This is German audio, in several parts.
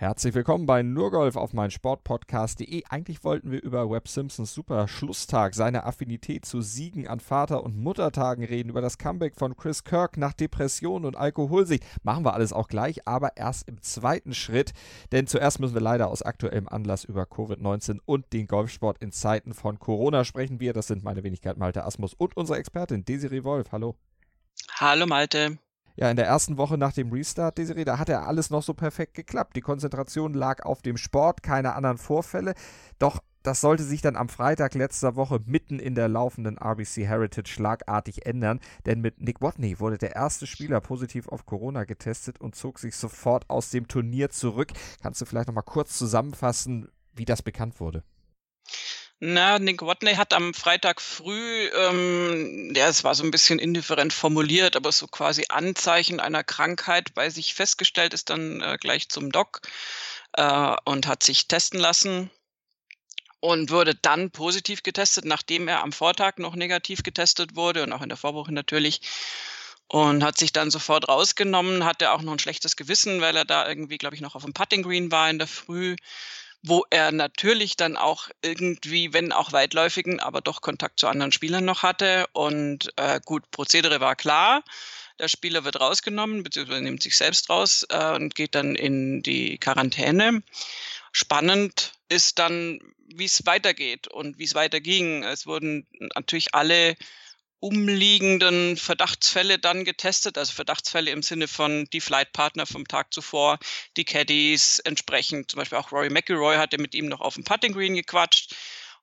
Herzlich willkommen bei Nurgolf auf mein Sportpodcast.de. Eigentlich wollten wir über Webb Simpsons super Schlusstag, seine Affinität zu Siegen an Vater- und Muttertagen reden, über das Comeback von Chris Kirk nach Depression und Alkoholsicht. Machen wir alles auch gleich, aber erst im zweiten Schritt, denn zuerst müssen wir leider aus aktuellem Anlass über Covid-19 und den Golfsport in Zeiten von Corona sprechen wir. Das sind meine Wenigkeit Malte Asmus und unsere Expertin Desiree Wolf. Hallo. Hallo Malte. Ja, in der ersten Woche nach dem Restart, Desiree, da hat ja alles noch so perfekt geklappt. Die Konzentration lag auf dem Sport, keine anderen Vorfälle. Doch das sollte sich dann am Freitag letzter Woche mitten in der laufenden RBC Heritage schlagartig ändern, denn mit Nick Watney wurde der erste Spieler positiv auf Corona getestet und zog sich sofort aus dem Turnier zurück. Kannst du vielleicht noch mal kurz zusammenfassen, wie das bekannt wurde? Na, Nick Watney hat am Freitag früh, ähm, ja, es war so ein bisschen indifferent formuliert, aber so quasi Anzeichen einer Krankheit bei sich festgestellt, ist dann äh, gleich zum Doc äh, und hat sich testen lassen und wurde dann positiv getestet, nachdem er am Vortag noch negativ getestet wurde und auch in der Vorwoche natürlich. Und hat sich dann sofort rausgenommen, hatte auch noch ein schlechtes Gewissen, weil er da irgendwie, glaube ich, noch auf dem Putting Green war in der Früh wo er natürlich dann auch irgendwie, wenn auch weitläufigen, aber doch Kontakt zu anderen Spielern noch hatte. Und äh, gut, Prozedere war klar. Der Spieler wird rausgenommen, beziehungsweise nimmt sich selbst raus äh, und geht dann in die Quarantäne. Spannend ist dann, wie es weitergeht und wie es weiterging. Es wurden natürlich alle umliegenden Verdachtsfälle dann getestet, also Verdachtsfälle im Sinne von die Flightpartner vom Tag zuvor, die Caddies entsprechend, zum Beispiel auch Rory McIlroy hatte mit ihm noch auf dem Putting Green gequatscht.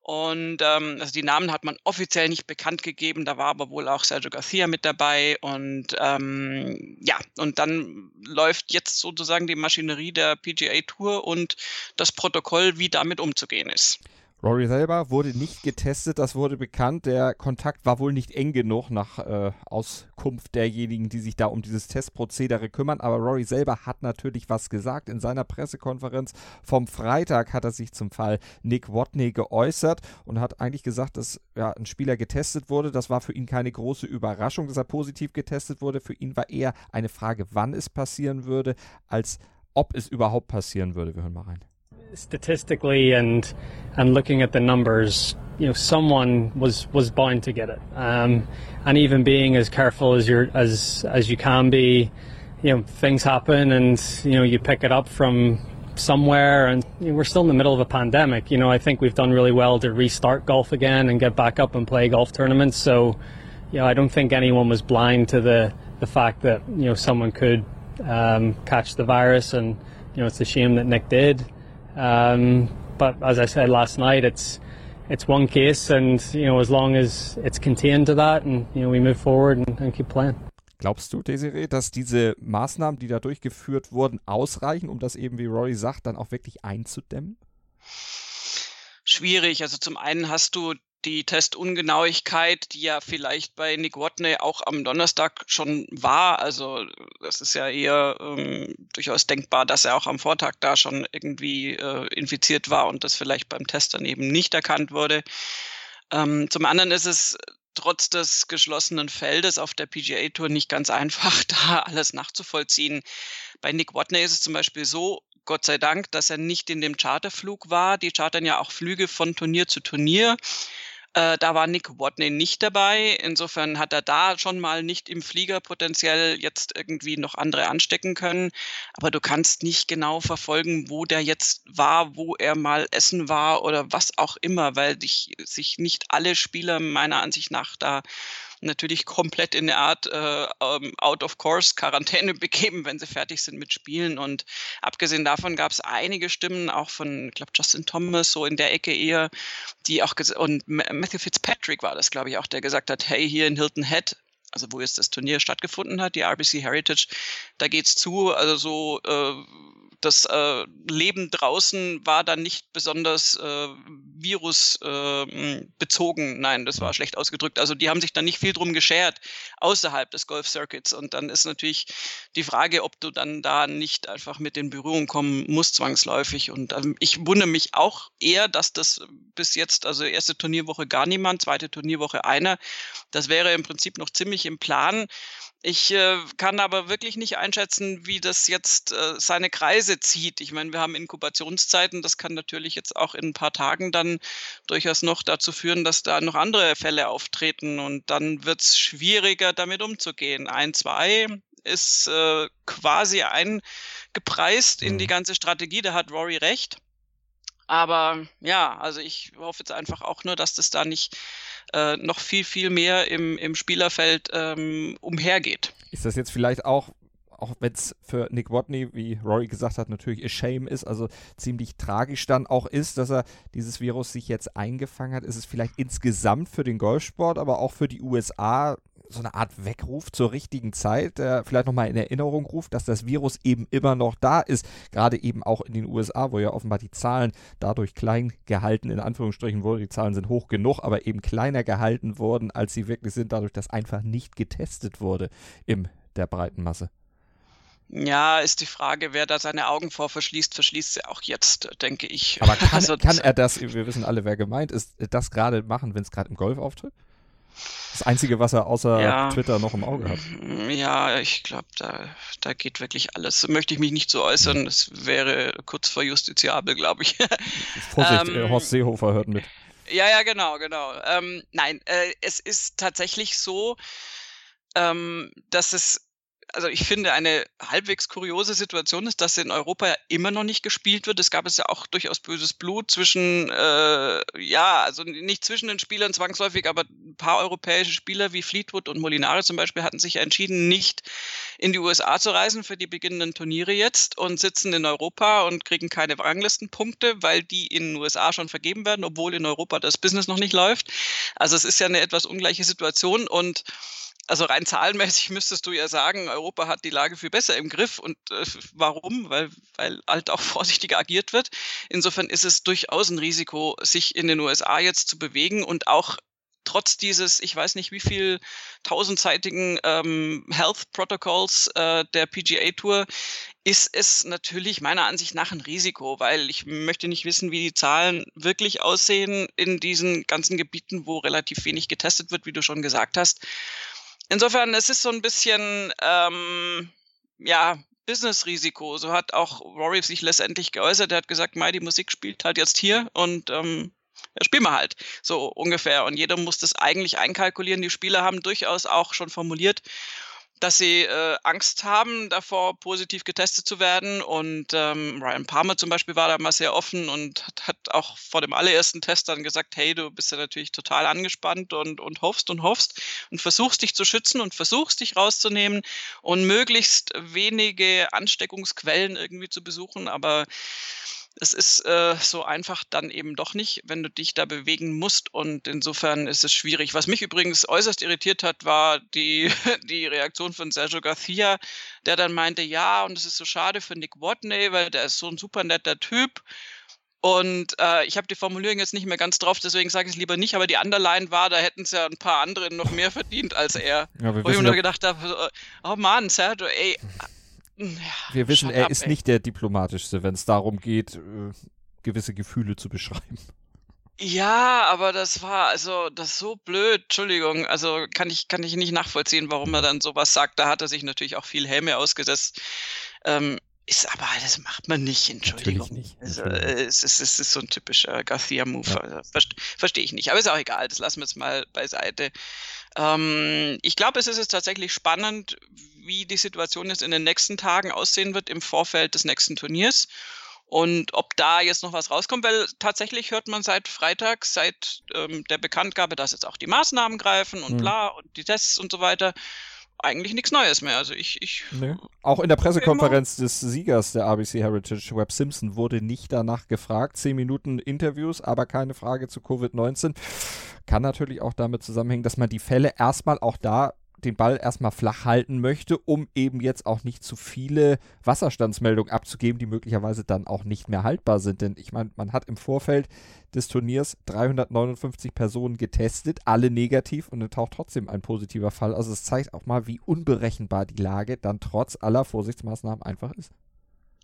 Und ähm, also die Namen hat man offiziell nicht bekannt gegeben, da war aber wohl auch Sergio Garcia mit dabei. Und ähm, ja, und dann läuft jetzt sozusagen die Maschinerie der PGA Tour und das Protokoll, wie damit umzugehen ist. Rory selber wurde nicht getestet, das wurde bekannt. Der Kontakt war wohl nicht eng genug nach äh, Auskunft derjenigen, die sich da um dieses Testprozedere kümmern. Aber Rory selber hat natürlich was gesagt. In seiner Pressekonferenz vom Freitag hat er sich zum Fall Nick Watney geäußert und hat eigentlich gesagt, dass ja, ein Spieler getestet wurde. Das war für ihn keine große Überraschung, dass er positiv getestet wurde. Für ihn war eher eine Frage, wann es passieren würde, als ob es überhaupt passieren würde. Wir hören mal rein. Statistically and and looking at the numbers, you know, someone was was bound to get it. Um, and even being as careful as you as as you can be, you know, things happen, and you know, you pick it up from somewhere, and you know, we're still in the middle of a pandemic. You know, I think we've done really well to restart golf again and get back up and play golf tournaments. So, you know, I don't think anyone was blind to the the fact that you know someone could um, catch the virus, and you know, it's a shame that Nick did. Um, but as I said last night, it's it's one case, and you know, as long as it's contained to that, and you know, we move forward and, and keep playing. Glaubst du, Desiree, dass diese Maßnahmen, die da durchgeführt wurden, ausreichen, um das eben, wie Rory sagt, dann auch wirklich einzudämmen? Schwierig. Also zum einen hast du die Testungenauigkeit, die ja vielleicht bei Nick Watney auch am Donnerstag schon war. Also das ist ja eher ähm, durchaus denkbar, dass er auch am Vortag da schon irgendwie äh, infiziert war und das vielleicht beim Test dann eben nicht erkannt wurde. Ähm, zum anderen ist es trotz des geschlossenen Feldes auf der PGA Tour nicht ganz einfach, da alles nachzuvollziehen. Bei Nick Watney ist es zum Beispiel so, Gott sei Dank, dass er nicht in dem Charterflug war. Die chartern ja auch Flüge von Turnier zu Turnier. Äh, da war Nick Watney nicht dabei. Insofern hat er da schon mal nicht im Flieger potenziell jetzt irgendwie noch andere anstecken können. Aber du kannst nicht genau verfolgen, wo der jetzt war, wo er mal essen war oder was auch immer, weil dich, sich nicht alle Spieler meiner Ansicht nach da natürlich komplett in eine Art äh, ähm, Out-of-Course-Quarantäne begeben, wenn sie fertig sind mit Spielen. Und abgesehen davon gab es einige Stimmen, auch von, ich glaube, Justin Thomas, so in der Ecke eher, die auch, und Matthew Fitzpatrick war das, glaube ich, auch, der gesagt hat, hey, hier in Hilton Head, also wo jetzt das Turnier stattgefunden hat, die RBC Heritage, da geht's zu, also so äh, das äh, Leben draußen war dann nicht besonders äh, virusbezogen. Äh, Nein, das war schlecht ausgedrückt. Also die haben sich dann nicht viel drum geschert außerhalb des Golf Circuits. Und dann ist natürlich die Frage, ob du dann da nicht einfach mit in Berührung kommen musst, zwangsläufig. Und ähm, ich wundere mich auch eher, dass das bis jetzt, also erste Turnierwoche gar niemand, zweite Turnierwoche einer. Das wäre im Prinzip noch ziemlich im Plan. Ich äh, kann aber wirklich nicht einschätzen, wie das jetzt äh, seine Kreise zieht. Ich meine, wir haben Inkubationszeiten. Das kann natürlich jetzt auch in ein paar Tagen dann durchaus noch dazu führen, dass da noch andere Fälle auftreten. Und dann wird es schwieriger, damit umzugehen. Ein, zwei ist äh, quasi eingepreist in die mhm. ganze Strategie. Da hat Rory recht. Aber ja, also ich hoffe jetzt einfach auch nur, dass das da nicht äh, noch viel, viel mehr im, im Spielerfeld ähm, umhergeht. Ist das jetzt vielleicht auch, auch wenn es für Nick Watney, wie Rory gesagt hat, natürlich a shame ist, also ziemlich tragisch dann auch ist, dass er dieses Virus sich jetzt eingefangen hat, ist es vielleicht insgesamt für den Golfsport, aber auch für die USA so eine Art Weckruf zur richtigen Zeit, der vielleicht nochmal in Erinnerung ruft, dass das Virus eben immer noch da ist. Gerade eben auch in den USA, wo ja offenbar die Zahlen dadurch klein gehalten, in Anführungsstrichen wurden. Die Zahlen sind hoch genug, aber eben kleiner gehalten wurden, als sie wirklich sind, dadurch, dass einfach nicht getestet wurde in der breiten Masse. Ja, ist die Frage, wer da seine Augen vor verschließt, verschließt sie auch jetzt, denke ich. Aber kann, also, kann er das, wir wissen alle, wer gemeint ist, das gerade machen, wenn es gerade im Golf auftritt? Das Einzige, was er außer ja, Twitter noch im Auge hat. Ja, ich glaube, da, da geht wirklich alles. Möchte ich mich nicht so äußern. Das wäre kurz vor justiziabel, glaube ich. Vorsicht, ähm, Horst Seehofer hört mit. Ja, ja, genau, genau. Ähm, nein, äh, es ist tatsächlich so, ähm, dass es also ich finde, eine halbwegs kuriose Situation ist, dass in Europa immer noch nicht gespielt wird. Es gab es ja auch durchaus böses Blut zwischen, äh, ja, also nicht zwischen den Spielern zwangsläufig, aber ein paar europäische Spieler wie Fleetwood und Molinari zum Beispiel hatten sich entschieden, nicht in die USA zu reisen für die beginnenden Turniere jetzt und sitzen in Europa und kriegen keine Ranglistenpunkte, weil die in den USA schon vergeben werden, obwohl in Europa das Business noch nicht läuft. Also es ist ja eine etwas ungleiche Situation und also rein zahlenmäßig müsstest du ja sagen, Europa hat die Lage viel besser im Griff. Und äh, warum? Weil, weil halt auch vorsichtiger agiert wird. Insofern ist es durchaus ein Risiko, sich in den USA jetzt zu bewegen und auch trotz dieses, ich weiß nicht wie viel tausendseitigen ähm, Health Protocols äh, der PGA Tour, ist es natürlich meiner Ansicht nach ein Risiko, weil ich möchte nicht wissen, wie die Zahlen wirklich aussehen in diesen ganzen Gebieten, wo relativ wenig getestet wird, wie du schon gesagt hast. Insofern, es ist so ein bisschen, ähm, ja, Business-Risiko. So hat auch Rory sich letztendlich geäußert. Er hat gesagt, Mai, die Musik spielt halt jetzt hier und ähm, ja, spielen wir halt. So ungefähr. Und jeder muss das eigentlich einkalkulieren. Die Spieler haben durchaus auch schon formuliert, dass sie äh, Angst haben, davor positiv getestet zu werden. Und ähm, Ryan Palmer zum Beispiel war da mal sehr offen und hat, hat, auch vor dem allerersten Test dann gesagt, hey, du bist ja natürlich total angespannt und, und hoffst und hoffst und versuchst dich zu schützen und versuchst dich rauszunehmen und möglichst wenige Ansteckungsquellen irgendwie zu besuchen. Aber es ist äh, so einfach dann eben doch nicht, wenn du dich da bewegen musst. Und insofern ist es schwierig. Was mich übrigens äußerst irritiert hat, war die, die Reaktion von Sergio Garcia, der dann meinte, ja, und es ist so schade für Nick Watney, weil der ist so ein super netter Typ. Und äh, ich habe die Formulierung jetzt nicht mehr ganz drauf, deswegen sage ich es lieber nicht, aber die Underline war, da hätten es ja ein paar andere noch mehr verdient als er. Ja, Wo ich mir nur gedacht habe, oh Mann, Sergio, ey, ja, wir wissen, er ab, ist ey. nicht der diplomatischste, wenn es darum geht, äh, gewisse Gefühle zu beschreiben. Ja, aber das war also das so blöd, Entschuldigung. Also kann ich, kann ich nicht nachvollziehen, warum er dann sowas sagt. Da hat er sich natürlich auch viel Helme ausgesetzt. Ähm, ist aber, das macht man nicht, Entschuldigung. Natürlich nicht. Also, es, ist, es ist so ein typischer Garcia-Move. Ja. Also, Verstehe versteh ich nicht. Aber ist auch egal, das lassen wir jetzt mal beiseite. Ähm, ich glaube, es ist jetzt tatsächlich spannend, wie die Situation jetzt in den nächsten Tagen aussehen wird im Vorfeld des nächsten Turniers. Und ob da jetzt noch was rauskommt, weil tatsächlich hört man seit Freitag, seit ähm, der Bekanntgabe, dass jetzt auch die Maßnahmen greifen und mhm. bla und die Tests und so weiter, eigentlich nichts Neues mehr. Also ich. ich nee. Auch in der Pressekonferenz des Siegers der ABC Heritage, Web Simpson, wurde nicht danach gefragt. Zehn Minuten Interviews, aber keine Frage zu Covid-19. Kann natürlich auch damit zusammenhängen, dass man die Fälle erstmal auch da den Ball erstmal flach halten möchte, um eben jetzt auch nicht zu viele Wasserstandsmeldungen abzugeben, die möglicherweise dann auch nicht mehr haltbar sind. Denn ich meine, man hat im Vorfeld des Turniers 359 Personen getestet, alle negativ und dann taucht trotzdem ein positiver Fall. Also es zeigt auch mal, wie unberechenbar die Lage dann trotz aller Vorsichtsmaßnahmen einfach ist.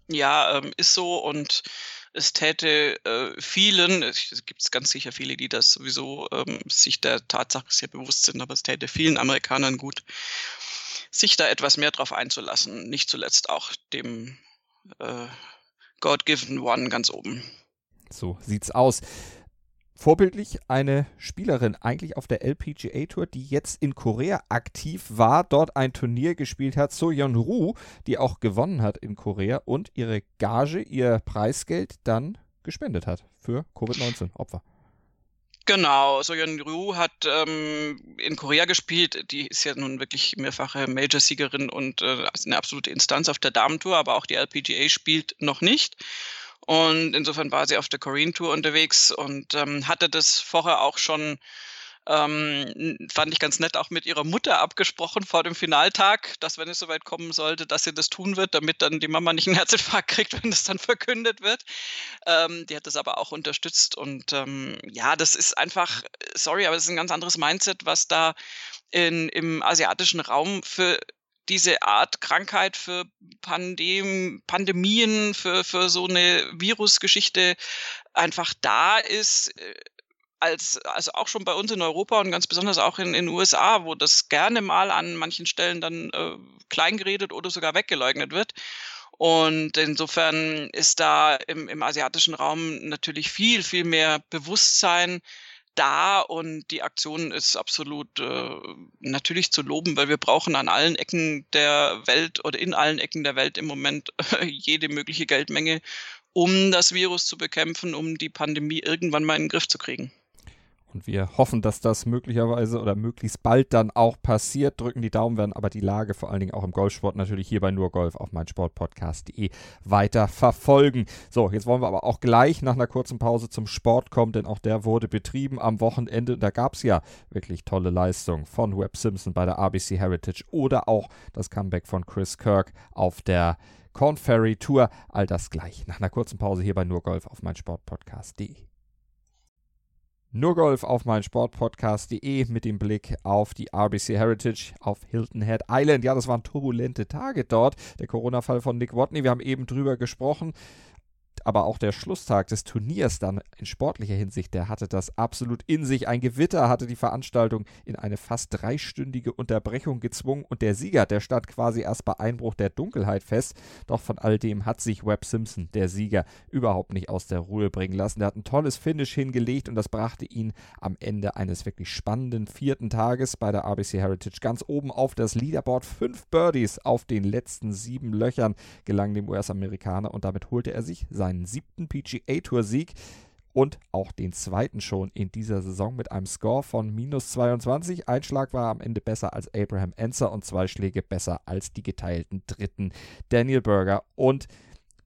Ja, ähm, ist so und es täte äh, vielen, es gibt ganz sicher viele, die das sowieso ähm, sich der Tatsache sehr bewusst sind, aber es täte vielen Amerikanern gut, sich da etwas mehr drauf einzulassen. Nicht zuletzt auch dem äh, God-Given One ganz oben. So sieht's aus vorbildlich eine Spielerin eigentlich auf der LPGA Tour, die jetzt in Korea aktiv war, dort ein Turnier gespielt hat, So Yeon Ru, die auch gewonnen hat in Korea und ihre Gage, ihr Preisgeld dann gespendet hat für Covid-19-Opfer. Genau, Soyeon Ryu hat ähm, in Korea gespielt. Die ist ja nun wirklich mehrfache Major-Siegerin und äh, eine absolute Instanz auf der Damentour, aber auch die LPGA spielt noch nicht. Und insofern war sie auf der Korean Tour unterwegs und ähm, hatte das vorher auch schon, ähm, fand ich ganz nett, auch mit ihrer Mutter abgesprochen vor dem Finaltag, dass wenn es soweit kommen sollte, dass sie das tun wird, damit dann die Mama nicht einen Herzinfarkt kriegt, wenn das dann verkündet wird. Ähm, die hat das aber auch unterstützt und ähm, ja, das ist einfach, sorry, aber das ist ein ganz anderes Mindset, was da in, im asiatischen Raum für diese Art Krankheit für Pandem Pandemien, für, für so eine Virusgeschichte einfach da ist, äh, als, also auch schon bei uns in Europa und ganz besonders auch in den USA, wo das gerne mal an manchen Stellen dann äh, kleingeredet oder sogar weggeleugnet wird. Und insofern ist da im, im asiatischen Raum natürlich viel, viel mehr Bewusstsein da und die Aktion ist absolut äh, natürlich zu loben, weil wir brauchen an allen Ecken der Welt oder in allen Ecken der Welt im Moment jede mögliche Geldmenge, um das Virus zu bekämpfen, um die Pandemie irgendwann mal in den Griff zu kriegen. Und wir hoffen, dass das möglicherweise oder möglichst bald dann auch passiert. Drücken die Daumen, werden aber die Lage vor allen Dingen auch im Golfsport natürlich hier bei nur Golf auf meinsportpodcast.de weiter verfolgen. So, jetzt wollen wir aber auch gleich nach einer kurzen Pause zum Sport kommen, denn auch der wurde betrieben am Wochenende. Da gab es ja wirklich tolle Leistungen von Webb Simpson bei der RBC Heritage oder auch das Comeback von Chris Kirk auf der Corn Ferry Tour. All das gleich nach einer kurzen Pause hier bei nur Golf auf meinsportpodcast.de. Nur Golf auf mein Sportpodcast.de mit dem Blick auf die RBC Heritage auf Hilton Head Island. Ja, das waren turbulente Tage dort. Der Corona-Fall von Nick Watney, wir haben eben drüber gesprochen aber auch der Schlusstag des Turniers dann in sportlicher Hinsicht, der hatte das absolut in sich. Ein Gewitter hatte die Veranstaltung in eine fast dreistündige Unterbrechung gezwungen und der Sieger, der stand quasi erst bei Einbruch der Dunkelheit fest. Doch von all dem hat sich Webb Simpson, der Sieger, überhaupt nicht aus der Ruhe bringen lassen. Er hat ein tolles Finish hingelegt und das brachte ihn am Ende eines wirklich spannenden vierten Tages bei der RBC Heritage ganz oben auf das Leaderboard. Fünf Birdies auf den letzten sieben Löchern gelangen dem US-Amerikaner und damit holte er sich sein seinen siebten PGA-Tour-Sieg und auch den zweiten schon in dieser Saison mit einem Score von minus 22. Ein Schlag war am Ende besser als Abraham Enser und zwei Schläge besser als die geteilten dritten Daniel Berger und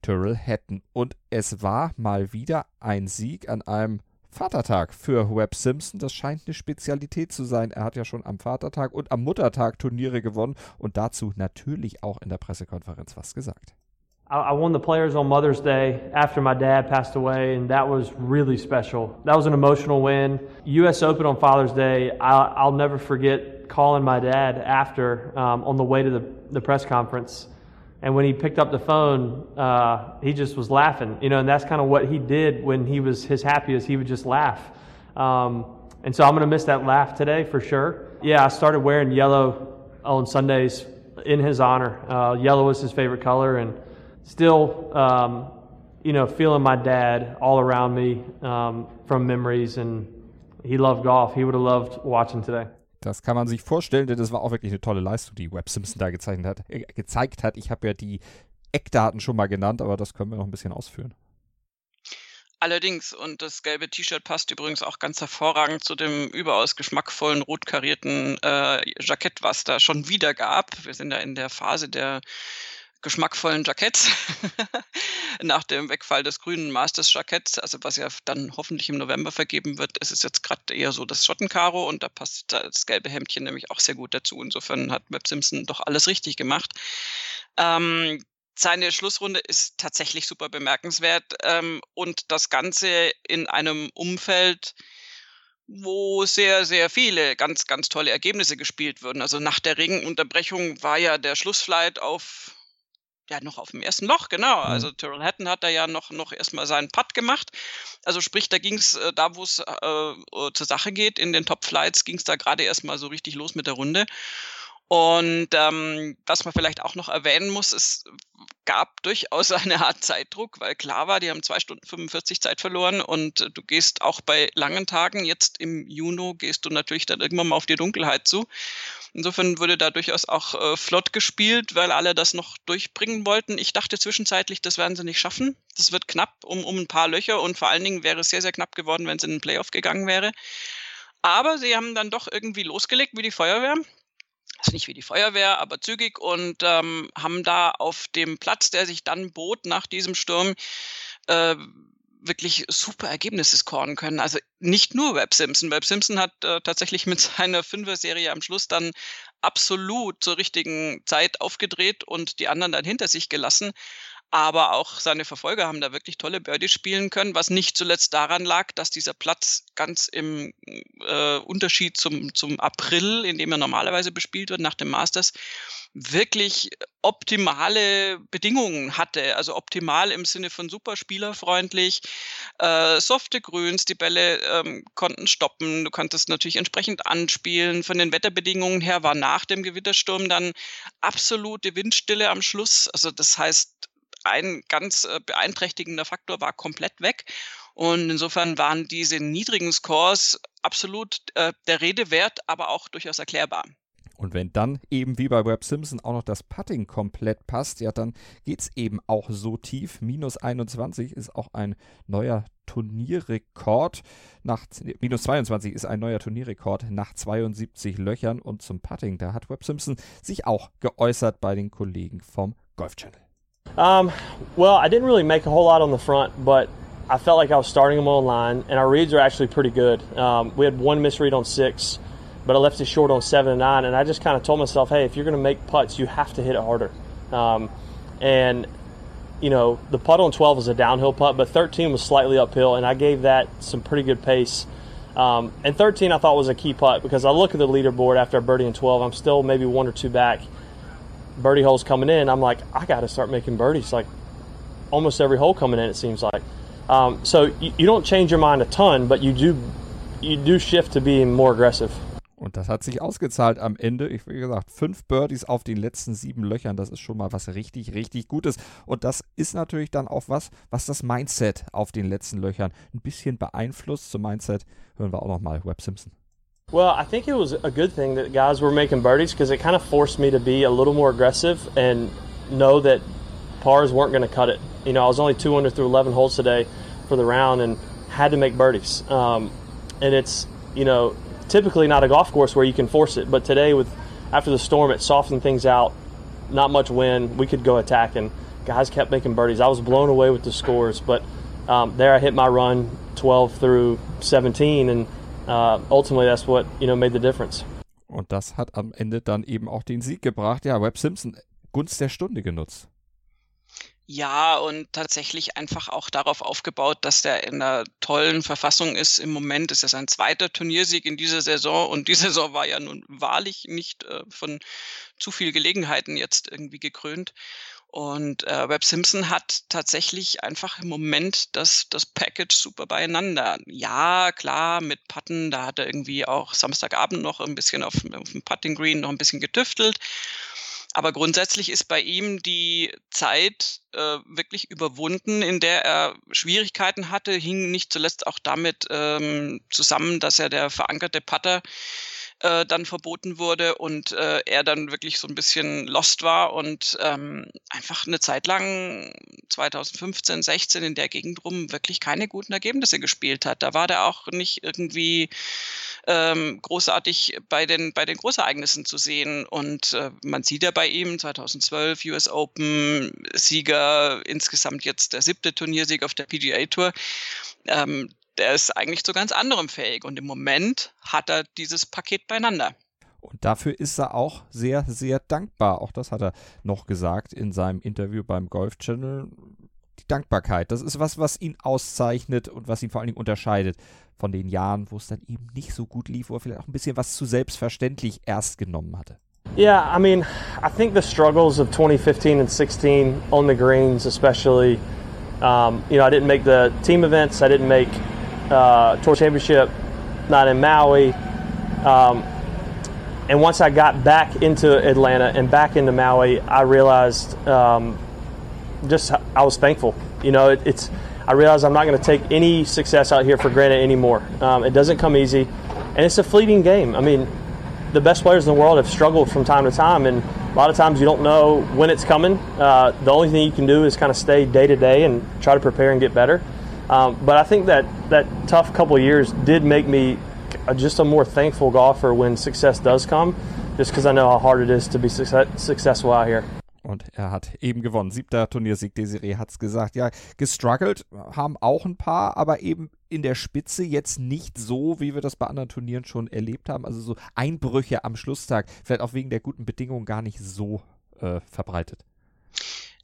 Tyrrell Hatton. Und es war mal wieder ein Sieg an einem Vatertag für Webb Simpson. Das scheint eine Spezialität zu sein. Er hat ja schon am Vatertag und am Muttertag Turniere gewonnen und dazu natürlich auch in der Pressekonferenz was gesagt. I won the Players on Mother's Day after my dad passed away, and that was really special. That was an emotional win. U.S. Open on Father's Day, I'll, I'll never forget calling my dad after um, on the way to the, the press conference. And when he picked up the phone, uh, he just was laughing, you know, and that's kind of what he did when he was his happiest. He would just laugh. Um, and so I'm going to miss that laugh today for sure. Yeah, I started wearing yellow on Sundays in his honor. Uh, yellow was his favorite color, and still, um, you know, feeling my dad all around me um, from memories, and he loved golf. He would have loved watching today. Das kann man sich vorstellen, denn das war auch wirklich eine tolle Leistung, die Webb Simpson da gezeichnet hat. Äh, gezeigt hat. Ich habe ja die Eckdaten schon mal genannt, aber das können wir noch ein bisschen ausführen. Allerdings, und das gelbe T-Shirt passt übrigens auch ganz hervorragend zu dem überaus geschmackvollen, rot karierten äh, Jackett, was da schon wieder gab. Wir sind ja in der Phase der geschmackvollen Jacketts nach dem Wegfall des grünen Masters Jacketts, also was ja dann hoffentlich im November vergeben wird. Es ist jetzt gerade eher so das Schottenkaro und da passt das gelbe Hemdchen nämlich auch sehr gut dazu. Insofern hat Web Simpson doch alles richtig gemacht. Ähm, seine Schlussrunde ist tatsächlich super bemerkenswert ähm, und das Ganze in einem Umfeld, wo sehr, sehr viele ganz, ganz tolle Ergebnisse gespielt wurden. Also nach der Regenunterbrechung war ja der Schlussflight auf ja, noch auf dem ersten Loch, genau. Mhm. Also Tyrrell Hatton hat da ja noch, noch erstmal seinen Putt gemacht. Also sprich, da ging es, äh, da wo es äh, zur Sache geht, in den Top Flights ging es da gerade erstmal so richtig los mit der Runde. Und ähm, was man vielleicht auch noch erwähnen muss, es gab durchaus eine Art Zeitdruck, weil klar war, die haben zwei Stunden 45 Zeit verloren und äh, du gehst auch bei langen Tagen, jetzt im Juni, gehst du natürlich dann irgendwann mal auf die Dunkelheit zu. Insofern wurde da durchaus auch äh, flott gespielt, weil alle das noch durchbringen wollten. Ich dachte zwischenzeitlich, das werden sie nicht schaffen. Das wird knapp um, um ein paar Löcher und vor allen Dingen wäre es sehr, sehr knapp geworden, wenn es in den Playoff gegangen wäre. Aber sie haben dann doch irgendwie losgelegt wie die Feuerwehr also nicht wie die Feuerwehr, aber zügig und ähm, haben da auf dem Platz, der sich dann bot nach diesem Sturm, äh, wirklich super Ergebnisse scoren können. Also nicht nur Web Simpson. Web Simpson hat äh, tatsächlich mit seiner Fünfer-Serie am Schluss dann absolut zur richtigen Zeit aufgedreht und die anderen dann hinter sich gelassen aber auch seine Verfolger haben da wirklich tolle Birdies spielen können, was nicht zuletzt daran lag, dass dieser Platz ganz im äh, Unterschied zum, zum April, in dem er normalerweise bespielt wird nach dem Masters, wirklich optimale Bedingungen hatte. Also optimal im Sinne von super spielerfreundlich, äh, softe Grüns, die Bälle ähm, konnten stoppen, du konntest natürlich entsprechend anspielen. Von den Wetterbedingungen her war nach dem Gewittersturm dann absolute Windstille am Schluss. Also das heißt, ein ganz äh, beeinträchtigender Faktor war komplett weg. Und insofern waren diese niedrigen Scores absolut äh, der Rede wert, aber auch durchaus erklärbar. Und wenn dann eben wie bei Webb Simpson auch noch das Putting komplett passt, ja, dann geht es eben auch so tief. Minus 21 ist auch ein neuer Turnierrekord. Nach, minus 22 ist ein neuer Turnierrekord nach 72 Löchern. Und zum Putting, da hat Webb Simpson sich auch geäußert bei den Kollegen vom Golf Channel. Um, well, I didn't really make a whole lot on the front, but I felt like I was starting them online, and our reads are actually pretty good. Um, we had one misread on six, but I left it short on seven and nine, and I just kind of told myself, hey, if you're going to make putts, you have to hit it harder. Um, and you know, the putt on 12 was a downhill putt, but 13 was slightly uphill, and I gave that some pretty good pace. Um, and 13 I thought was a key putt because I look at the leaderboard after birdie in 12, I'm still maybe one or two back birdie holes coming in, I'm like, I got to start making birdies like almost every hole coming in. It seems like. Um, so you, you, don't change your mind a ton, but you do you do shift to being more aggressive. Und das hat sich ausgezahlt am Ende. Ich wie gesagt, fünf Birdies auf den letzten sieben Löchern. Das ist schon mal was richtig, richtig Gutes. Und das ist natürlich dann auch was, was das Mindset auf den letzten Löchern ein bisschen beeinflusst. Zum Mindset hören wir auch nochmal Webb Simpson. Well, I think it was a good thing that guys were making birdies because it kind of forced me to be a little more aggressive and know that pars weren't going to cut it. You know, I was only two under through 11 holes today for the round and had to make birdies. Um, and it's, you know, typically not a golf course where you can force it, but today with after the storm, it softened things out. Not much wind, we could go attacking. Guys kept making birdies. I was blown away with the scores, but um, there I hit my run 12 through 17 and uh, ultimately that's what you know made the difference. Und das hat am Ende dann eben auch den Sieg gebracht. Ja, Webb Simpson Gunst der Stunde genutzt. Ja, und tatsächlich einfach auch darauf aufgebaut, dass der in einer tollen Verfassung ist. Im Moment ist es ein zweiter Turniersieg in dieser Saison und die Saison war ja nun wahrlich nicht äh, von zu viel Gelegenheiten jetzt irgendwie gekrönt. Und äh, Webb Simpson hat tatsächlich einfach im Moment das, das Package super beieinander. Ja, klar, mit Putten, da hat er irgendwie auch Samstagabend noch ein bisschen auf, auf dem Putting Green noch ein bisschen getüftelt. Aber grundsätzlich ist bei ihm die Zeit äh, wirklich überwunden, in der er Schwierigkeiten hatte, hing nicht zuletzt auch damit ähm, zusammen, dass er der verankerte Putter äh, dann verboten wurde und äh, er dann wirklich so ein bisschen lost war und ähm, einfach eine Zeit lang 2015, 16 in der Gegend rum wirklich keine guten Ergebnisse gespielt hat. Da war der auch nicht irgendwie ähm, großartig bei den, bei den Großereignissen zu sehen. Und äh, man sieht ja bei ihm 2012 US Open Sieger, insgesamt jetzt der siebte Turniersieg auf der PGA Tour. Ähm, der ist eigentlich zu ganz anderem fähig. Und im Moment hat er dieses Paket beieinander. Und dafür ist er auch sehr, sehr dankbar. Auch das hat er noch gesagt in seinem Interview beim Golf Channel. Die Dankbarkeit, das ist was, was ihn auszeichnet und was ihn vor allen Dingen unterscheidet von den Jahren, wo es dann eben nicht so gut lief, wo er vielleicht auch ein bisschen was zu selbstverständlich erst genommen hatte. Yeah, I mean, I think the struggles of 2015 and 16 on the greens, especially, um, you know, I didn't make the team events, I didn't make uh, Tour Championship, not in Maui. Um, and once I got back into Atlanta and back into Maui, I realized um, just I was thankful. You know, it, it's I realized I'm not going to take any success out here for granted anymore. Um, it doesn't come easy, and it's a fleeting game. I mean, the best players in the world have struggled from time to time, and a lot of times you don't know when it's coming. Uh, the only thing you can do is kind of stay day to day and try to prepare and get better. Um, but I think that that tough couple years did make me just a more thankful golfer when success does come, just because I know how hard it is to be success, successful out here. Und er hat eben gewonnen. Siebter Turniersieg. Desiree hat es gesagt. Ja, gestruggelt haben auch ein paar, aber eben in der Spitze jetzt nicht so, wie wir das bei anderen Turnieren schon erlebt haben. Also so Einbrüche am Schlusstag. Vielleicht auch wegen der guten Bedingungen gar nicht so äh, verbreitet.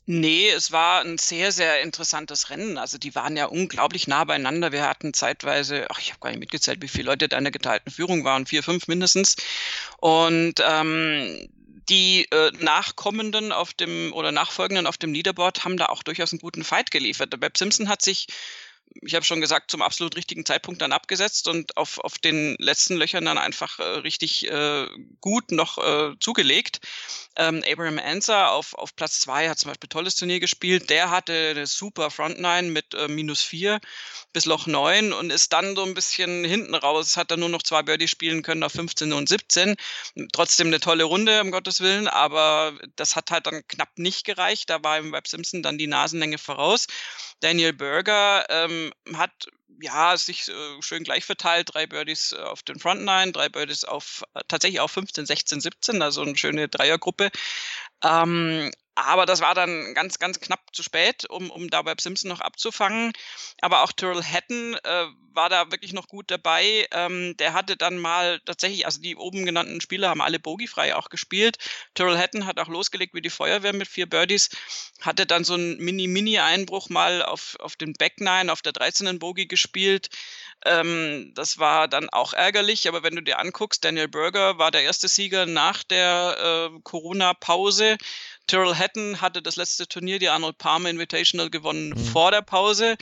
Nee, es war ein sehr, sehr interessantes Rennen. Also die waren ja unglaublich nah beieinander. Wir hatten zeitweise, ach, ich habe gar nicht mitgezählt, wie viele Leute da in der geteilten Führung waren, vier, fünf mindestens. Und ähm, die äh, Nachkommenden auf dem oder Nachfolgenden auf dem Leaderboard haben da auch durchaus einen guten Fight geliefert. Der Webb Simpson hat sich ich habe schon gesagt, zum absolut richtigen Zeitpunkt dann abgesetzt und auf, auf den letzten Löchern dann einfach äh, richtig äh, gut noch äh, zugelegt. Ähm, Abraham Anser auf, auf Platz zwei hat zum Beispiel tolles Turnier gespielt. Der hatte eine super Frontline mit äh, minus vier bis Loch neun und ist dann so ein bisschen hinten raus, hat dann nur noch zwei Birdies spielen können auf 15 und 17. Trotzdem eine tolle Runde, um Gottes Willen, aber das hat halt dann knapp nicht gereicht. Da war im Web Simpson dann die Nasenlänge voraus. Daniel Berger ähm, hat ja sich äh, schön gleich verteilt, drei Birdies äh, auf den Front Nine, drei Birdies auf äh, tatsächlich auf 15, 16, 17, also eine schöne Dreiergruppe. Ähm, aber das war dann ganz, ganz knapp zu spät, um, um da bei Simpson noch abzufangen. Aber auch Tyrrell Hatton äh, war da wirklich noch gut dabei. Ähm, der hatte dann mal tatsächlich, also die oben genannten Spieler haben alle bogiefrei auch gespielt. Tyrrell Hatton hat auch losgelegt wie die Feuerwehr mit vier Birdies. Hatte dann so einen Mini-Mini-Einbruch mal auf, auf den Back Nine, auf der 13. Bogie gespielt. Ähm, das war dann auch ärgerlich, aber wenn du dir anguckst, Daniel Berger war der erste Sieger nach der äh, Corona-Pause. Tyrrell Hatton hatte das letzte Turnier, die Arnold Palmer Invitational, gewonnen mhm. vor der Pause.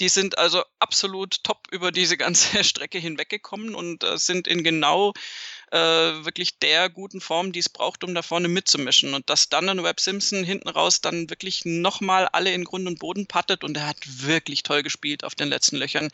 Die sind also absolut top über diese ganze Strecke hinweggekommen und äh, sind in genau äh, wirklich der guten Form, die es braucht, um da vorne mitzumischen. Und dass dann ein Webb Simpson hinten raus dann wirklich nochmal alle in Grund und Boden pattet und er hat wirklich toll gespielt auf den letzten Löchern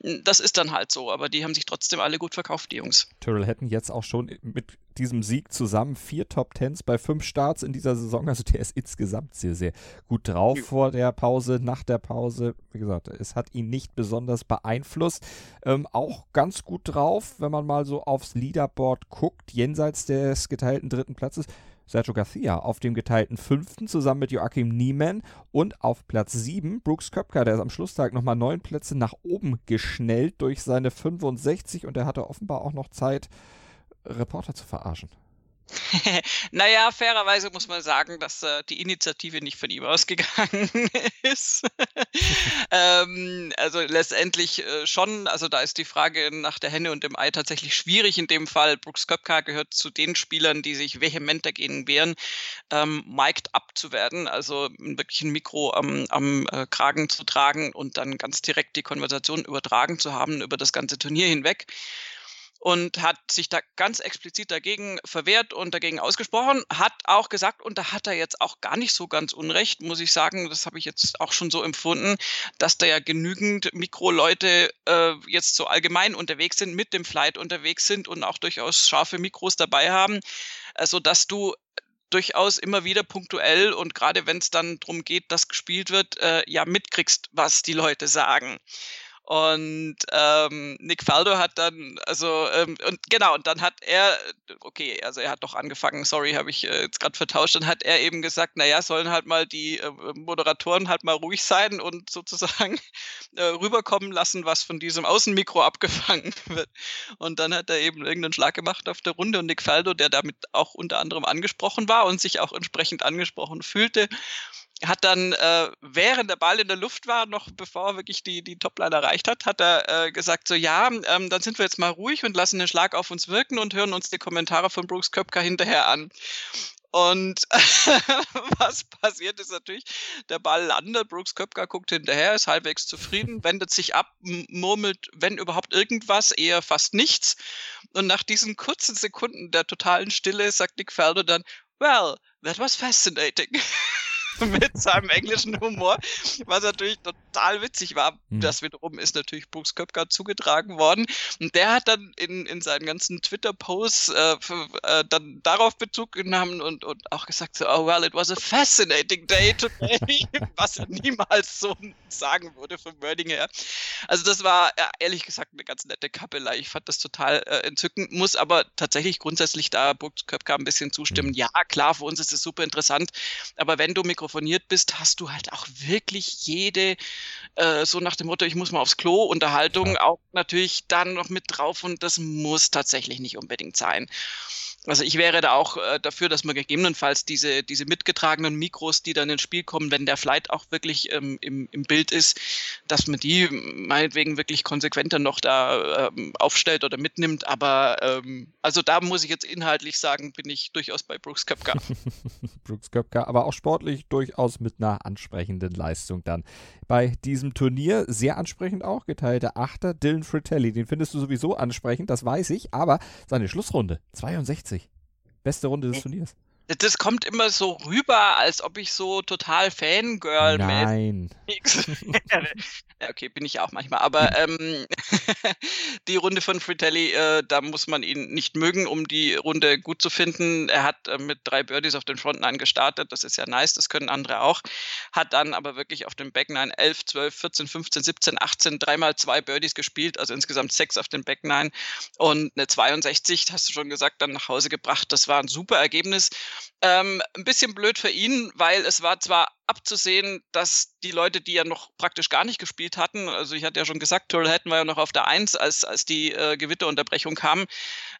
das ist dann halt so, aber die haben sich trotzdem alle gut verkauft, die Jungs. Tyrrell hätten jetzt auch schon mit diesem Sieg zusammen vier Top Tens bei fünf Starts in dieser Saison. Also der ist insgesamt sehr, sehr gut drauf vor der Pause, nach der Pause. Wie gesagt, es hat ihn nicht besonders beeinflusst. Ähm, auch ganz gut drauf, wenn man mal so aufs Leaderboard guckt, jenseits des geteilten dritten Platzes. Sergio Garcia auf dem geteilten fünften zusammen mit Joachim Niemann und auf Platz sieben Brooks Köpker, der ist am Schlusstag nochmal neun Plätze nach oben geschnellt durch seine 65 und er hatte offenbar auch noch Zeit, Reporter zu verarschen. naja, fairerweise muss man sagen, dass äh, die Initiative nicht von ihm ausgegangen ist. ähm, also letztendlich äh, schon, also da ist die Frage nach der Henne und dem Ei tatsächlich schwierig in dem Fall. Brooks Köpka gehört zu den Spielern, die sich vehement dagegen wehren, ähm, mic'd abzuwerden, also wirklich ein Mikro am, am äh, Kragen zu tragen und dann ganz direkt die Konversation übertragen zu haben über das ganze Turnier hinweg. Und hat sich da ganz explizit dagegen verwehrt und dagegen ausgesprochen, hat auch gesagt, und da hat er jetzt auch gar nicht so ganz unrecht, muss ich sagen, das habe ich jetzt auch schon so empfunden, dass da ja genügend Mikroleute äh, jetzt so allgemein unterwegs sind, mit dem Flight unterwegs sind und auch durchaus scharfe Mikros dabei haben, also dass du durchaus immer wieder punktuell und gerade wenn es dann darum geht, dass gespielt wird, äh, ja mitkriegst, was die Leute sagen. Und ähm, Nick Faldo hat dann, also, ähm, und genau, und dann hat er, okay, also er hat doch angefangen, sorry, habe ich äh, jetzt gerade vertauscht, dann hat er eben gesagt, naja, sollen halt mal die äh, Moderatoren halt mal ruhig sein und sozusagen äh, rüberkommen lassen, was von diesem Außenmikro abgefangen wird. Und dann hat er eben irgendeinen Schlag gemacht auf der Runde und Nick Faldo, der damit auch unter anderem angesprochen war und sich auch entsprechend angesprochen fühlte, hat dann, äh, während der Ball in der Luft war, noch bevor er wirklich die, die Topline erreicht hat, hat er äh, gesagt, so ja, ähm, dann sind wir jetzt mal ruhig und lassen den Schlag auf uns wirken und hören uns die Kommentare von Brooks Köpker hinterher an. Und was passiert ist natürlich, der Ball landet, Brooks Köpker guckt hinterher, ist halbwegs zufrieden, wendet sich ab, murmelt, wenn überhaupt irgendwas, eher fast nichts. Und nach diesen kurzen Sekunden der totalen Stille sagt Nick Felder dann, well, that was fascinating. mit seinem englischen Humor, was natürlich total witzig war. Mhm. Das wiederum ist natürlich Brooks Köpker zugetragen worden. Und der hat dann in, in seinen ganzen Twitter-Posts äh, äh, dann darauf Bezug genommen und, und auch gesagt, so, oh well, it was a fascinating day today, was er niemals so sagen würde vom Wording her. Also das war ja, ehrlich gesagt eine ganz nette Kappelei. Ich fand das total äh, entzückend, muss aber tatsächlich grundsätzlich da Brooks Köpker ein bisschen zustimmen. Mhm. Ja, klar, für uns ist es super interessant, aber wenn du Mikro mikrofoniert bist, hast du halt auch wirklich jede, äh, so nach dem Motto, ich muss mal aufs Klo, Unterhaltung auch natürlich dann noch mit drauf und das muss tatsächlich nicht unbedingt sein. Also ich wäre da auch äh, dafür, dass man gegebenenfalls diese, diese mitgetragenen Mikros, die dann ins Spiel kommen, wenn der Flight auch wirklich ähm, im, im Bild ist, dass man die meinetwegen wirklich konsequenter noch da ähm, aufstellt oder mitnimmt. Aber ähm, also da muss ich jetzt inhaltlich sagen, bin ich durchaus bei Brooks Köpker. Brooks Köpker, aber auch sportlich durchaus mit einer ansprechenden Leistung dann. Bei diesem Turnier sehr ansprechend auch, geteilter Achter, Dylan Fratelli. Den findest du sowieso ansprechend, das weiß ich, aber seine Schlussrunde, 62 Beste Runde des Turniers. Das kommt immer so rüber, als ob ich so total Fangirl Nein. okay, bin ich auch manchmal. Aber ähm, die Runde von Fritelli, äh, da muss man ihn nicht mögen, um die Runde gut zu finden. Er hat äh, mit drei Birdies auf den Frontline gestartet. Das ist ja nice, das können andere auch. Hat dann aber wirklich auf dem Backnine 11, 12, 14, 15, 17, 18, dreimal zwei Birdies gespielt, also insgesamt sechs auf dem Backnine und eine 62, hast du schon gesagt, dann nach Hause gebracht. Das war ein super Ergebnis. Ähm, ein bisschen blöd für ihn, weil es war zwar abzusehen, dass die Leute, die ja noch praktisch gar nicht gespielt hatten, also ich hatte ja schon gesagt, Turtle Hatton war ja noch auf der Eins, als, als die äh, Gewitterunterbrechung kam,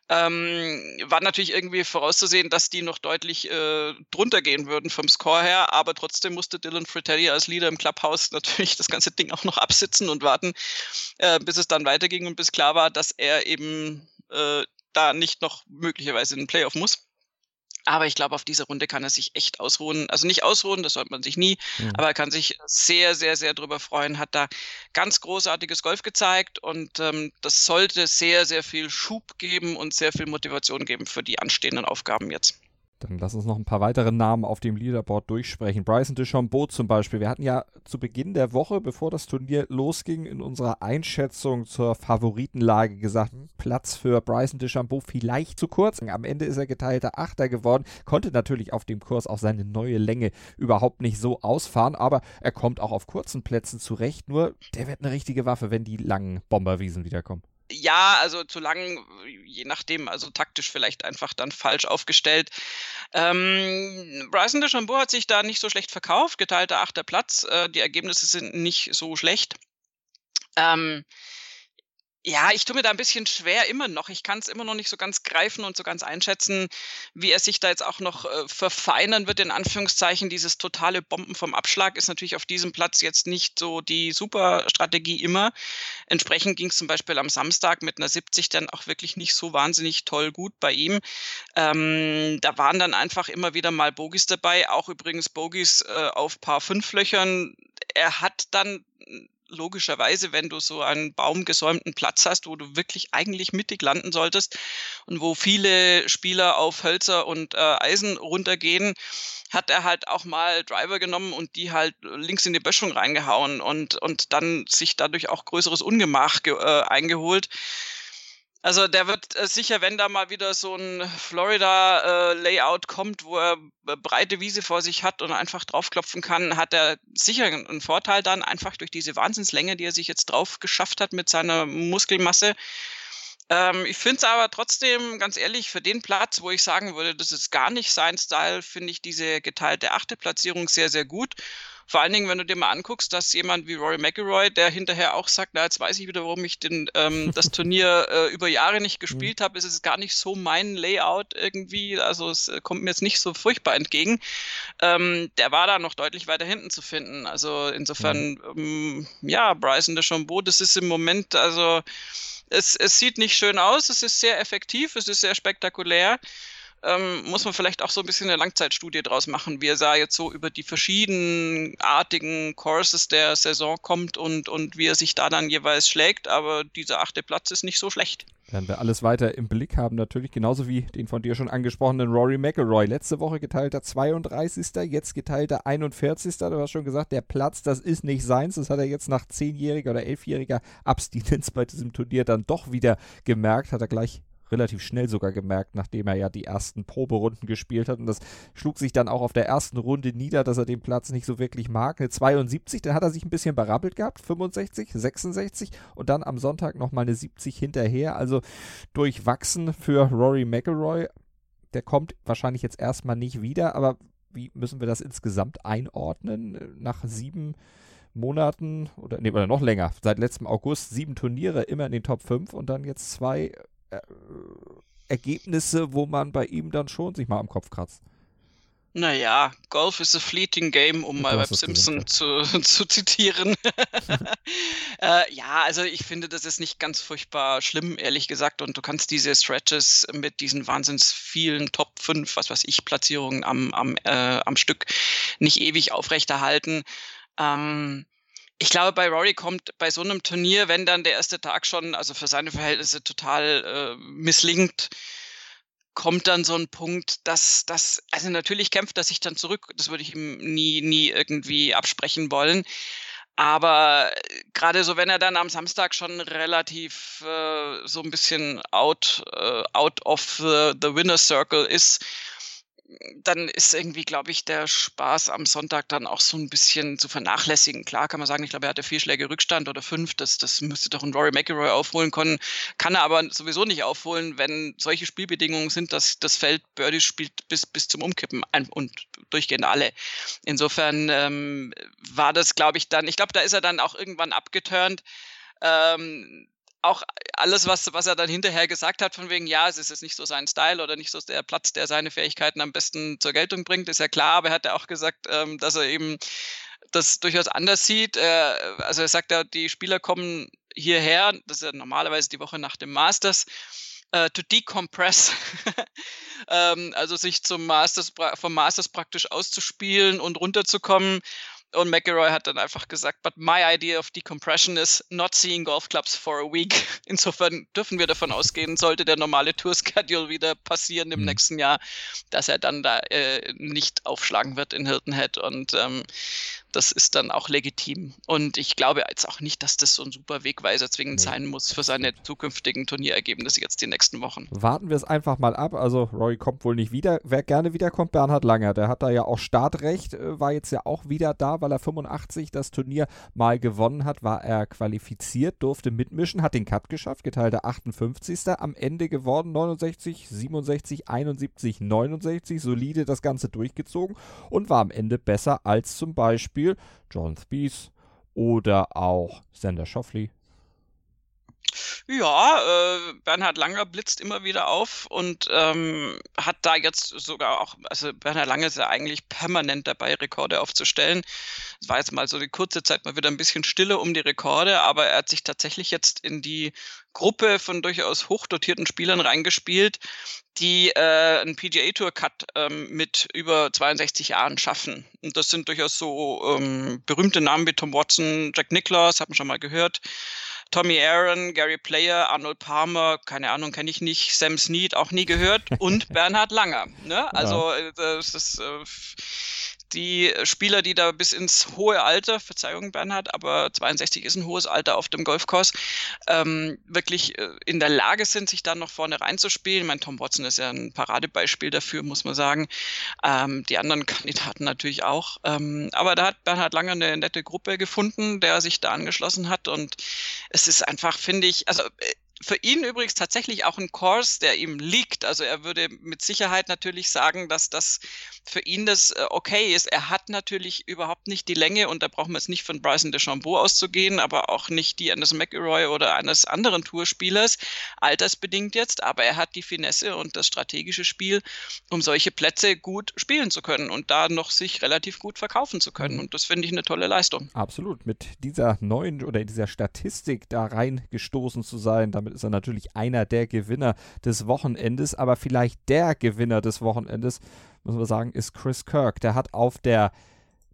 ähm, war natürlich irgendwie vorauszusehen, dass die noch deutlich äh, drunter gehen würden vom Score her, aber trotzdem musste Dylan Fratelli als Leader im Clubhouse natürlich das ganze Ding auch noch absitzen und warten, äh, bis es dann weiterging und bis klar war, dass er eben äh, da nicht noch möglicherweise in den Playoff muss. Aber ich glaube, auf diese Runde kann er sich echt ausruhen. Also nicht ausruhen, das sollte man sich nie, mhm. aber er kann sich sehr, sehr, sehr drüber freuen. Hat da ganz großartiges Golf gezeigt und ähm, das sollte sehr, sehr viel Schub geben und sehr viel Motivation geben für die anstehenden Aufgaben jetzt. Dann lass uns noch ein paar weitere Namen auf dem Leaderboard durchsprechen. Bryson DeChambeau zum Beispiel. Wir hatten ja zu Beginn der Woche, bevor das Turnier losging, in unserer Einschätzung zur Favoritenlage gesagt, Platz für Bryson DeChambeau vielleicht zu kurz. Am Ende ist er geteilter Achter geworden, konnte natürlich auf dem Kurs auch seine neue Länge überhaupt nicht so ausfahren, aber er kommt auch auf kurzen Plätzen zurecht. Nur der wird eine richtige Waffe, wenn die langen Bomberwiesen wiederkommen. Ja, also zu lang, je nachdem, also taktisch vielleicht einfach dann falsch aufgestellt. Ähm, Bryson DeChambeau hat sich da nicht so schlecht verkauft, geteilter achter Platz. Äh, die Ergebnisse sind nicht so schlecht. Ähm, ja, ich tue mir da ein bisschen schwer immer noch. Ich kann es immer noch nicht so ganz greifen und so ganz einschätzen, wie er sich da jetzt auch noch äh, verfeinern wird, in Anführungszeichen. Dieses totale Bomben vom Abschlag ist natürlich auf diesem Platz jetzt nicht so die super Strategie immer. Entsprechend ging es zum Beispiel am Samstag mit einer 70 dann auch wirklich nicht so wahnsinnig toll gut bei ihm. Ähm, da waren dann einfach immer wieder mal Bogies dabei, auch übrigens Bogies äh, auf Paar 5 Löchern. Er hat dann logischerweise, wenn du so einen baumgesäumten Platz hast, wo du wirklich eigentlich mittig landen solltest und wo viele Spieler auf Hölzer und äh, Eisen runtergehen, hat er halt auch mal Driver genommen und die halt links in die Böschung reingehauen und, und dann sich dadurch auch größeres Ungemach äh, eingeholt. Also der wird äh, sicher, wenn da mal wieder so ein Florida-Layout äh, kommt, wo er breite Wiese vor sich hat und einfach draufklopfen kann, hat er sicher einen Vorteil dann, einfach durch diese Wahnsinnslänge, die er sich jetzt drauf geschafft hat mit seiner Muskelmasse. Ähm, ich finde es aber trotzdem, ganz ehrlich, für den Platz, wo ich sagen würde, das ist gar nicht sein Style, finde ich diese geteilte achte Platzierung sehr, sehr gut. Vor allen Dingen, wenn du dir mal anguckst, dass jemand wie Rory McIlroy, der hinterher auch sagt, na, jetzt weiß ich wieder, warum ich den, ähm, das Turnier äh, über Jahre nicht mhm. gespielt habe, ist es gar nicht so mein Layout irgendwie, also es äh, kommt mir jetzt nicht so furchtbar entgegen. Ähm, der war da noch deutlich weiter hinten zu finden. Also insofern, ja, ähm, ja Bryson de Chambeau, das ist im Moment, also es, es sieht nicht schön aus, es ist sehr effektiv, es ist sehr spektakulär ähm, muss man vielleicht auch so ein bisschen eine Langzeitstudie draus machen, wie er da jetzt so über die verschiedenartigen Courses der Saison kommt und, und wie er sich da dann jeweils schlägt. Aber dieser achte Platz ist nicht so schlecht. Werden wir alles weiter im Blick haben, natürlich genauso wie den von dir schon angesprochenen Rory McIlroy. Letzte Woche geteilter 32. Jetzt geteilter 41. Du hast schon gesagt, der Platz, das ist nicht seins. Das hat er jetzt nach zehnjähriger oder elfjähriger Abstinenz bei diesem Turnier dann doch wieder gemerkt. Hat er gleich relativ schnell sogar gemerkt, nachdem er ja die ersten Proberunden gespielt hat. Und das schlug sich dann auch auf der ersten Runde nieder, dass er den Platz nicht so wirklich mag. Eine 72, dann hat er sich ein bisschen berappelt gehabt, 65, 66 und dann am Sonntag nochmal eine 70 hinterher. Also durchwachsen für Rory McElroy. Der kommt wahrscheinlich jetzt erstmal nicht wieder, aber wie müssen wir das insgesamt einordnen? Nach sieben Monaten oder, nee, oder noch länger, seit letztem August sieben Turniere immer in den Top 5 und dann jetzt zwei äh, Ergebnisse, wo man bei ihm dann schon sich mal am Kopf kratzt. Naja, Golf is a fleeting game, um mal Web Simpson zu, zu, zitieren. äh, ja, also ich finde, das ist nicht ganz furchtbar schlimm, ehrlich gesagt. Und du kannst diese Stretches mit diesen wahnsinns vielen Top 5, was weiß ich, Platzierungen am, am, äh, am Stück nicht ewig aufrechterhalten. Ähm, ich glaube, bei Rory kommt bei so einem Turnier, wenn dann der erste Tag schon, also für seine Verhältnisse total äh, misslingt, kommt dann so ein Punkt, dass das, also natürlich kämpft er sich dann zurück, das würde ich ihm nie, nie irgendwie absprechen wollen. Aber gerade so, wenn er dann am Samstag schon relativ äh, so ein bisschen out, äh, out of the, the winner circle ist dann ist irgendwie, glaube ich, der Spaß am Sonntag dann auch so ein bisschen zu vernachlässigen. Klar kann man sagen, ich glaube, er hatte vier Schläge Rückstand oder fünf. Das, das müsste doch ein Rory McIlroy aufholen können. Kann er aber sowieso nicht aufholen, wenn solche Spielbedingungen sind, dass das Feld Birdie spielt bis, bis zum Umkippen und durchgehend alle. Insofern ähm, war das, glaube ich, dann, ich glaube, da ist er dann auch irgendwann abgeturnt. Ähm, auch alles, was, was er dann hinterher gesagt hat, von wegen, ja, es ist jetzt nicht so sein Style oder nicht so der Platz, der seine Fähigkeiten am besten zur Geltung bringt, ist ja klar, aber er hat ja auch gesagt, ähm, dass er eben das durchaus anders sieht. Äh, also er sagt ja, die Spieler kommen hierher, das ist ja normalerweise die Woche nach dem Masters, äh, to decompress, ähm, also sich zum Masters, vom Masters praktisch auszuspielen und runterzukommen. Und McElroy hat dann einfach gesagt, but my idea of decompression is not seeing golf clubs for a week. Insofern dürfen wir davon ausgehen, sollte der normale Tour-Schedule wieder passieren im mhm. nächsten Jahr, dass er dann da äh, nicht aufschlagen wird in Hilton Head. Und ähm, das ist dann auch legitim. Und ich glaube jetzt auch nicht, dass das so ein super Wegweiser zwingend nee. sein muss für seine zukünftigen Turnierergebnisse jetzt die nächsten Wochen. Warten wir es einfach mal ab. Also Roy kommt wohl nicht wieder. Wer gerne wiederkommt, Bernhard Langer. Der hat da ja auch Startrecht, äh, war jetzt ja auch wieder da, weil er 85 das Turnier mal gewonnen hat, war er qualifiziert, durfte mitmischen, hat den Cut geschafft, geteilte 58. Am Ende geworden 69, 67, 71, 69. Solide das Ganze durchgezogen und war am Ende besser als zum Beispiel John Spieth oder auch Sander Schoffley. Ja, äh, Bernhard Langer blitzt immer wieder auf und ähm, hat da jetzt sogar auch, also Bernhard Langer ist ja eigentlich permanent dabei, Rekorde aufzustellen. Es war jetzt mal so die kurze Zeit mal wieder ein bisschen stille um die Rekorde, aber er hat sich tatsächlich jetzt in die Gruppe von durchaus hochdotierten Spielern reingespielt, die äh, einen PGA Tour Cut ähm, mit über 62 Jahren schaffen. Und das sind durchaus so ähm, berühmte Namen wie Tom Watson, Jack Nicklaus, haben wir schon mal gehört. Tommy Aaron, Gary Player, Arnold Palmer, keine Ahnung, kenne ich nicht, Sam Snead auch nie gehört und Bernhard Langer. Ne? Also ja. Äh, das ist äh, die Spieler, die da bis ins hohe Alter, Verzeihung Bernhard, aber 62 ist ein hohes Alter auf dem Golfkurs, ähm, wirklich äh, in der Lage sind, sich dann noch vorne reinzuspielen. Mein Tom Watson ist ja ein Paradebeispiel dafür, muss man sagen. Ähm, die anderen Kandidaten natürlich auch. Ähm, aber da hat Bernhard Lange eine nette Gruppe gefunden, der sich da angeschlossen hat und es ist einfach, finde ich, also äh, für ihn übrigens tatsächlich auch ein Kurs, der ihm liegt. Also er würde mit Sicherheit natürlich sagen, dass das für ihn das äh, okay ist. Er hat natürlich überhaupt nicht die Länge und da brauchen wir jetzt nicht von Bryson DeChambeau auszugehen, aber auch nicht die eines McElroy oder eines anderen Tourspielers, altersbedingt jetzt, aber er hat die Finesse und das strategische Spiel, um solche Plätze gut spielen zu können und da noch sich relativ gut verkaufen zu können. Und das finde ich eine tolle Leistung. Absolut. Mit dieser neuen oder dieser Statistik da reingestoßen zu sein, damit ist er natürlich einer der Gewinner des Wochenendes, aber vielleicht der Gewinner des Wochenendes, muss man sagen, ist Chris Kirk. Der hat auf der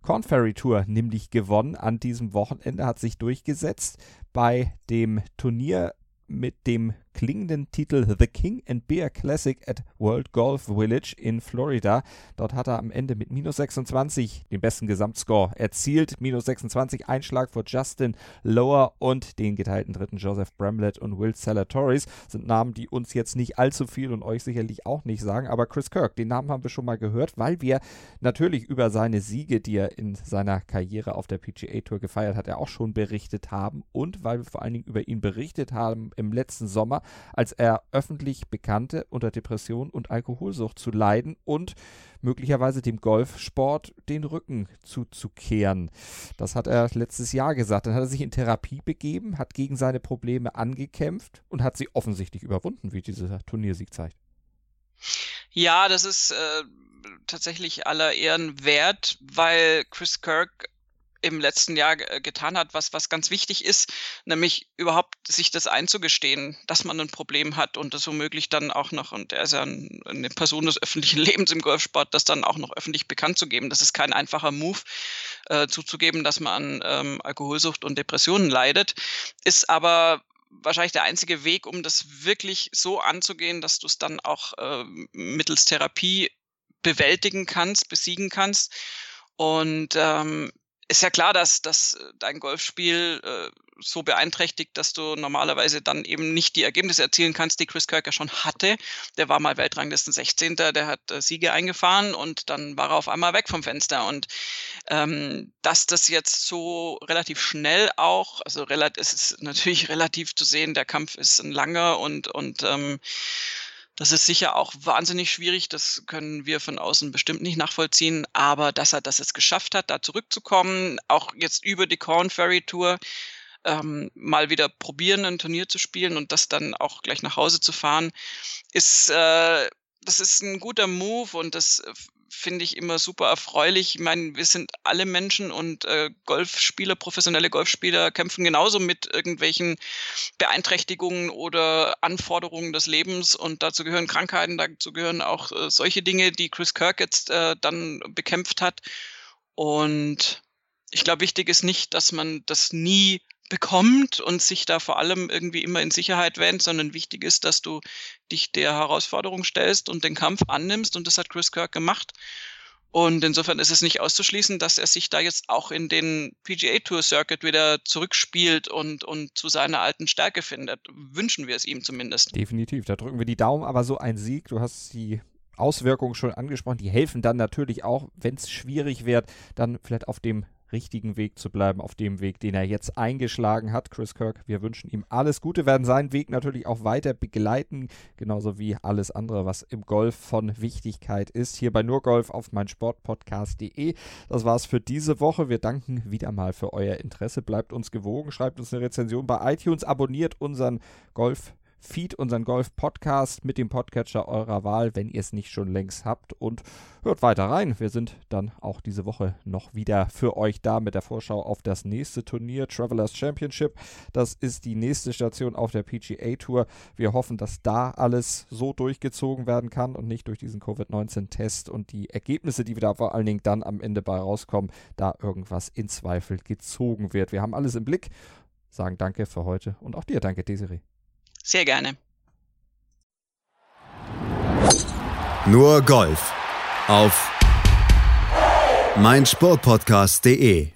Corn Ferry Tour nämlich gewonnen an diesem Wochenende, hat sich durchgesetzt bei dem Turnier mit dem klingenden Titel The King and Beer Classic at World Golf Village in Florida. Dort hat er am Ende mit minus 26 den besten Gesamtscore erzielt. Minus 26 Einschlag vor Justin Lower und den geteilten dritten Joseph Bramlett und Will Salatoris. Sind Namen, die uns jetzt nicht allzu viel und euch sicherlich auch nicht sagen. Aber Chris Kirk, den Namen haben wir schon mal gehört, weil wir natürlich über seine Siege, die er in seiner Karriere auf der PGA Tour gefeiert hat, er auch schon berichtet haben und weil wir vor allen Dingen über ihn berichtet haben im letzten Sommer als er öffentlich bekannte, unter Depression und Alkoholsucht zu leiden und möglicherweise dem Golfsport den Rücken zuzukehren. Das hat er letztes Jahr gesagt. Dann hat er sich in Therapie begeben, hat gegen seine Probleme angekämpft und hat sie offensichtlich überwunden, wie dieser Turniersieg zeigt. Ja, das ist äh, tatsächlich aller Ehren wert, weil Chris Kirk im letzten Jahr getan hat, was, was ganz wichtig ist, nämlich überhaupt sich das einzugestehen, dass man ein Problem hat und das womöglich dann auch noch, und er ist ja ein, eine Person des öffentlichen Lebens im Golfsport, das dann auch noch öffentlich bekannt zu geben. Das ist kein einfacher Move, äh, zuzugeben, dass man an ähm, Alkoholsucht und Depressionen leidet, ist aber wahrscheinlich der einzige Weg, um das wirklich so anzugehen, dass du es dann auch äh, mittels Therapie bewältigen kannst, besiegen kannst. Und ähm, ist ja klar, dass, dass äh, dein Golfspiel äh, so beeinträchtigt, dass du normalerweise dann eben nicht die Ergebnisse erzielen kannst, die Chris Kirker schon hatte. Der war mal Weltranglisten 16. Der hat äh, Siege eingefahren und dann war er auf einmal weg vom Fenster. Und ähm, dass das jetzt so relativ schnell auch, also es ist natürlich relativ zu sehen, der Kampf ist ein langer und, und ähm, das ist sicher auch wahnsinnig schwierig, das können wir von außen bestimmt nicht nachvollziehen, aber dass er das jetzt geschafft hat, da zurückzukommen, auch jetzt über die Corn Ferry Tour, ähm, mal wieder probieren, ein Turnier zu spielen und das dann auch gleich nach Hause zu fahren, ist, äh, das ist ein guter Move und das äh, finde ich immer super erfreulich. Ich meine, wir sind alle Menschen und äh, Golfspieler, professionelle Golfspieler kämpfen genauso mit irgendwelchen Beeinträchtigungen oder Anforderungen des Lebens und dazu gehören Krankheiten, dazu gehören auch äh, solche Dinge, die Chris Kirk jetzt äh, dann bekämpft hat. Und ich glaube, wichtig ist nicht, dass man das nie bekommt und sich da vor allem irgendwie immer in Sicherheit wähnt, sondern wichtig ist, dass du dich der Herausforderung stellst und den Kampf annimmst und das hat Chris Kirk gemacht. Und insofern ist es nicht auszuschließen, dass er sich da jetzt auch in den PGA Tour Circuit wieder zurückspielt und, und zu seiner alten Stärke findet. Wünschen wir es ihm zumindest. Definitiv, da drücken wir die Daumen, aber so ein Sieg, du hast die Auswirkungen schon angesprochen, die helfen dann natürlich auch, wenn es schwierig wird, dann vielleicht auf dem richtigen Weg zu bleiben, auf dem Weg, den er jetzt eingeschlagen hat. Chris Kirk, wir wünschen ihm alles Gute, werden seinen Weg natürlich auch weiter begleiten, genauso wie alles andere, was im Golf von Wichtigkeit ist. Hier bei Nurgolf auf meinsportpodcast.de. Das war's für diese Woche. Wir danken wieder mal für euer Interesse. Bleibt uns gewogen, schreibt uns eine Rezension bei iTunes, abonniert unseren Golf Feed, unseren Golf-Podcast mit dem Podcatcher eurer Wahl, wenn ihr es nicht schon längst habt. Und hört weiter rein. Wir sind dann auch diese Woche noch wieder für euch da mit der Vorschau auf das nächste Turnier, Travelers Championship. Das ist die nächste Station auf der PGA Tour. Wir hoffen, dass da alles so durchgezogen werden kann und nicht durch diesen Covid-19-Test und die Ergebnisse, die wir da vor allen Dingen dann am Ende bei rauskommen, da irgendwas in Zweifel gezogen wird. Wir haben alles im Blick. Sagen Danke für heute und auch dir danke, Desiree. Sehr gerne. Nur Golf auf meinsportpodcast.de